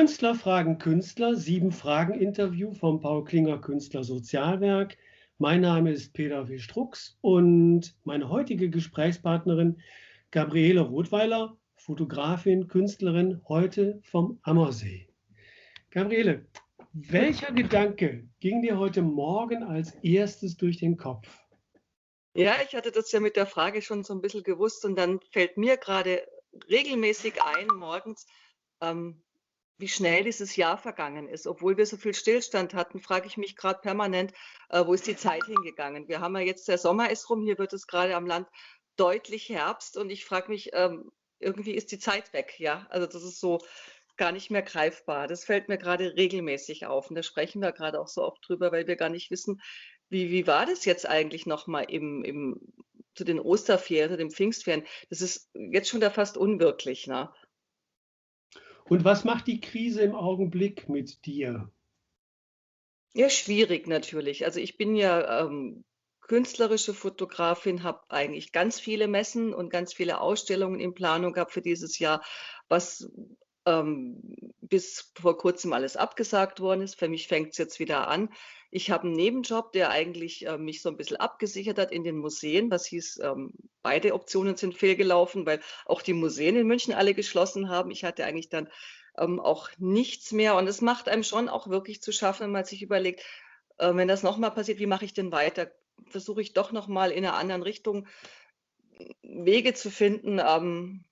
Künstler fragen Künstler, sieben Fragen Interview vom Paul Klinger Künstler Sozialwerk. Mein Name ist Peter W. Strux und meine heutige Gesprächspartnerin Gabriele Rothweiler, Fotografin, Künstlerin, heute vom Ammersee. Gabriele, welcher Gedanke ging dir heute Morgen als erstes durch den Kopf? Ja, ich hatte das ja mit der Frage schon so ein bisschen gewusst und dann fällt mir gerade regelmäßig ein morgens, ähm, wie schnell dieses Jahr vergangen ist. Obwohl wir so viel Stillstand hatten, frage ich mich gerade permanent, äh, wo ist die Zeit hingegangen? Wir haben ja jetzt, der Sommer ist rum, hier wird es gerade am Land deutlich Herbst und ich frage mich, ähm, irgendwie ist die Zeit weg, ja? Also das ist so gar nicht mehr greifbar. Das fällt mir gerade regelmäßig auf und da sprechen wir gerade auch so oft drüber, weil wir gar nicht wissen, wie, wie war das jetzt eigentlich nochmal im, im, zu den Osterferien, zu den Pfingstferien? Das ist jetzt schon da fast unwirklich, ne? Und was macht die Krise im Augenblick mit dir? Ja, schwierig natürlich. Also ich bin ja ähm, künstlerische Fotografin, habe eigentlich ganz viele Messen und ganz viele Ausstellungen in Planung gehabt für dieses Jahr, was ähm, bis vor kurzem alles abgesagt worden ist. Für mich fängt es jetzt wieder an. Ich habe einen Nebenjob, der eigentlich äh, mich so ein bisschen abgesichert hat in den Museen. Was hieß, ähm, beide Optionen sind fehlgelaufen, weil auch die Museen in München alle geschlossen haben. Ich hatte eigentlich dann ähm, auch nichts mehr. Und es macht einem schon auch wirklich zu schaffen, wenn man sich überlegt, äh, wenn das nochmal passiert, wie mache ich denn weiter? Versuche ich doch nochmal in einer anderen Richtung Wege zu finden, ähm,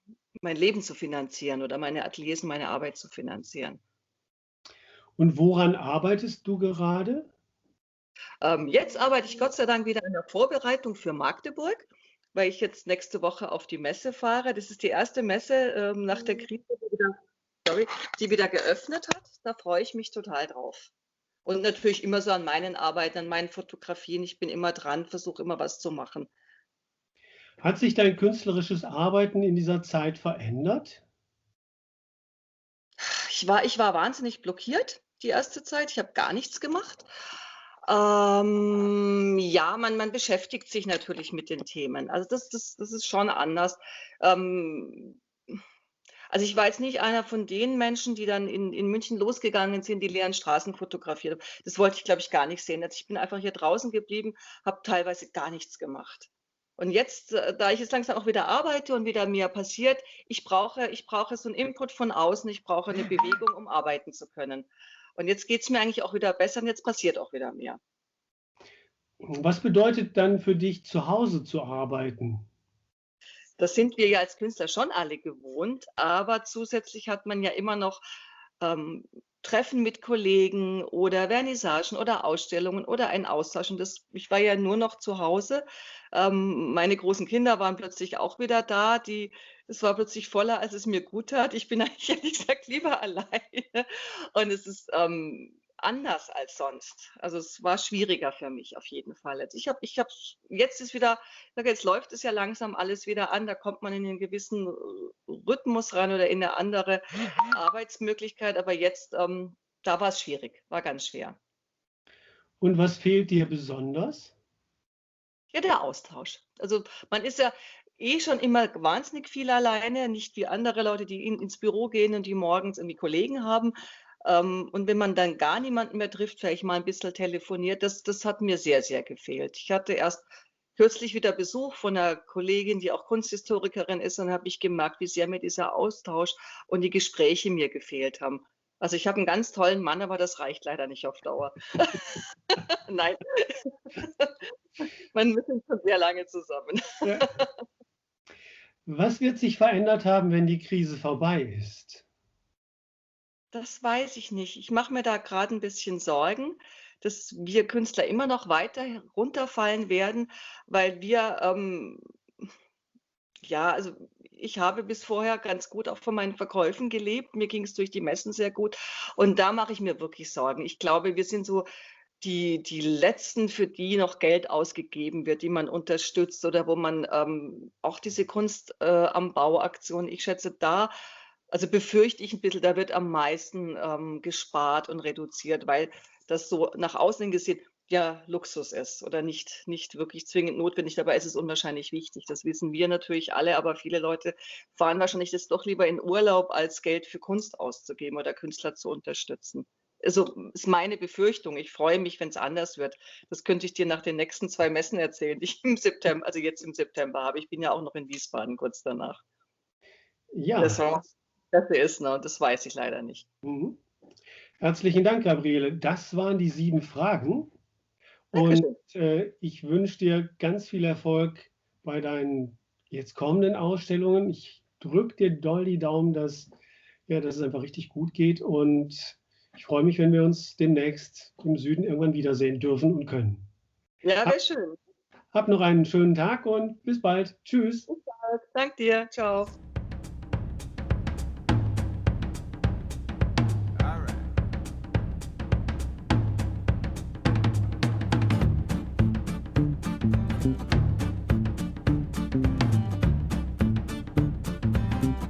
mein Leben zu finanzieren oder meine Ateliers und meine Arbeit zu finanzieren. Und woran arbeitest du gerade? Ähm, jetzt arbeite ich Gott sei Dank wieder in der Vorbereitung für Magdeburg, weil ich jetzt nächste Woche auf die Messe fahre. Das ist die erste Messe ähm, nach der Krise, die wieder, sorry, die wieder geöffnet hat. Da freue ich mich total drauf. Und natürlich immer so an meinen Arbeiten, an meinen Fotografien. Ich bin immer dran, versuche immer was zu machen. Hat sich dein künstlerisches Arbeiten in dieser Zeit verändert? Ich war, ich war wahnsinnig blockiert die erste Zeit. Ich habe gar nichts gemacht. Ähm, ja, man, man beschäftigt sich natürlich mit den Themen. Also das, das, das ist schon anders. Ähm, also ich war jetzt nicht einer von den Menschen, die dann in, in München losgegangen sind, die leeren Straßen fotografiert haben. Das wollte ich, glaube ich, gar nicht sehen. Also ich bin einfach hier draußen geblieben, habe teilweise gar nichts gemacht. Und jetzt, äh, da ich jetzt langsam auch wieder arbeite und wieder mehr passiert, ich brauche, ich brauche so einen Input von außen, ich brauche eine Bewegung, um arbeiten zu können. Und jetzt geht es mir eigentlich auch wieder besser und jetzt passiert auch wieder mehr. Was bedeutet dann für dich, zu Hause zu arbeiten? Das sind wir ja als Künstler schon alle gewohnt, aber zusätzlich hat man ja immer noch ähm, Treffen mit Kollegen oder Vernissagen oder Ausstellungen oder ein Austausch. Und das, ich war ja nur noch zu Hause. Ähm, meine großen Kinder waren plötzlich auch wieder da. Die, es war plötzlich voller, als es mir gut tat. Ich bin eigentlich ehrlich gesagt lieber alleine. Und es ist ähm, anders als sonst. Also es war schwieriger für mich auf jeden Fall. Jetzt, ich habe, ich habe, jetzt ist wieder, jetzt läuft es ja langsam alles wieder an. Da kommt man in einen gewissen äh, Rhythmus rein oder in eine andere. Arbeitsmöglichkeit. Aber jetzt, ähm, da war es schwierig, war ganz schwer. Und was fehlt dir besonders? Ja, der Austausch. Also man ist ja eh schon immer wahnsinnig viel alleine, nicht wie andere Leute, die in, ins Büro gehen und die morgens irgendwie Kollegen haben. Ähm, und wenn man dann gar niemanden mehr trifft, vielleicht mal ein bisschen telefoniert, das, das hat mir sehr, sehr gefehlt. Ich hatte erst kürzlich wieder Besuch von einer Kollegin, die auch Kunsthistorikerin ist, und habe ich gemerkt, wie sehr mir dieser Austausch und die Gespräche mir gefehlt haben. Also ich habe einen ganz tollen Mann, aber das reicht leider nicht auf Dauer. Nein. Man ist schon sehr lange zusammen. Ja. Was wird sich verändert haben, wenn die Krise vorbei ist? Das weiß ich nicht. Ich mache mir da gerade ein bisschen Sorgen, dass wir Künstler immer noch weiter runterfallen werden, weil wir, ähm ja, also ich habe bis vorher ganz gut auch von meinen Verkäufen gelebt. Mir ging es durch die Messen sehr gut und da mache ich mir wirklich Sorgen. Ich glaube, wir sind so die die Letzten, für die noch Geld ausgegeben wird, die man unterstützt oder wo man, ähm, auch diese Kunst, äh, am Bau-Aktion ich schätze, da also befürchte ich ein bisschen, da wird am meisten ähm, gespart und reduziert, weil das so nach außen gesehen ja, Luxus ist oder nicht, nicht wirklich zwingend notwendig. Dabei ist es unwahrscheinlich wichtig. Das wissen wir natürlich alle, aber viele Leute fahren wahrscheinlich das doch lieber in Urlaub, als Geld für Kunst auszugeben oder Künstler zu unterstützen. Also ist meine Befürchtung. Ich freue mich, wenn es anders wird. Das könnte ich dir nach den nächsten zwei Messen erzählen, die ich im September, also jetzt im September habe. Ich bin ja auch noch in Wiesbaden kurz danach. Ja. Das, das ist, ne? das weiß ich leider nicht. Mhm. Herzlichen Dank, Gabriele. Das waren die sieben Fragen. Und äh, ich wünsche dir ganz viel Erfolg bei deinen jetzt kommenden Ausstellungen. Ich drücke dir doll die Daumen, dass, ja, dass es einfach richtig gut geht. Und ich freue mich, wenn wir uns demnächst im Süden irgendwann wiedersehen dürfen und können. Ja, wäre schön. Hab noch einen schönen Tag und bis bald. Tschüss. Bis bald. Dank dir. Ciao. Bye.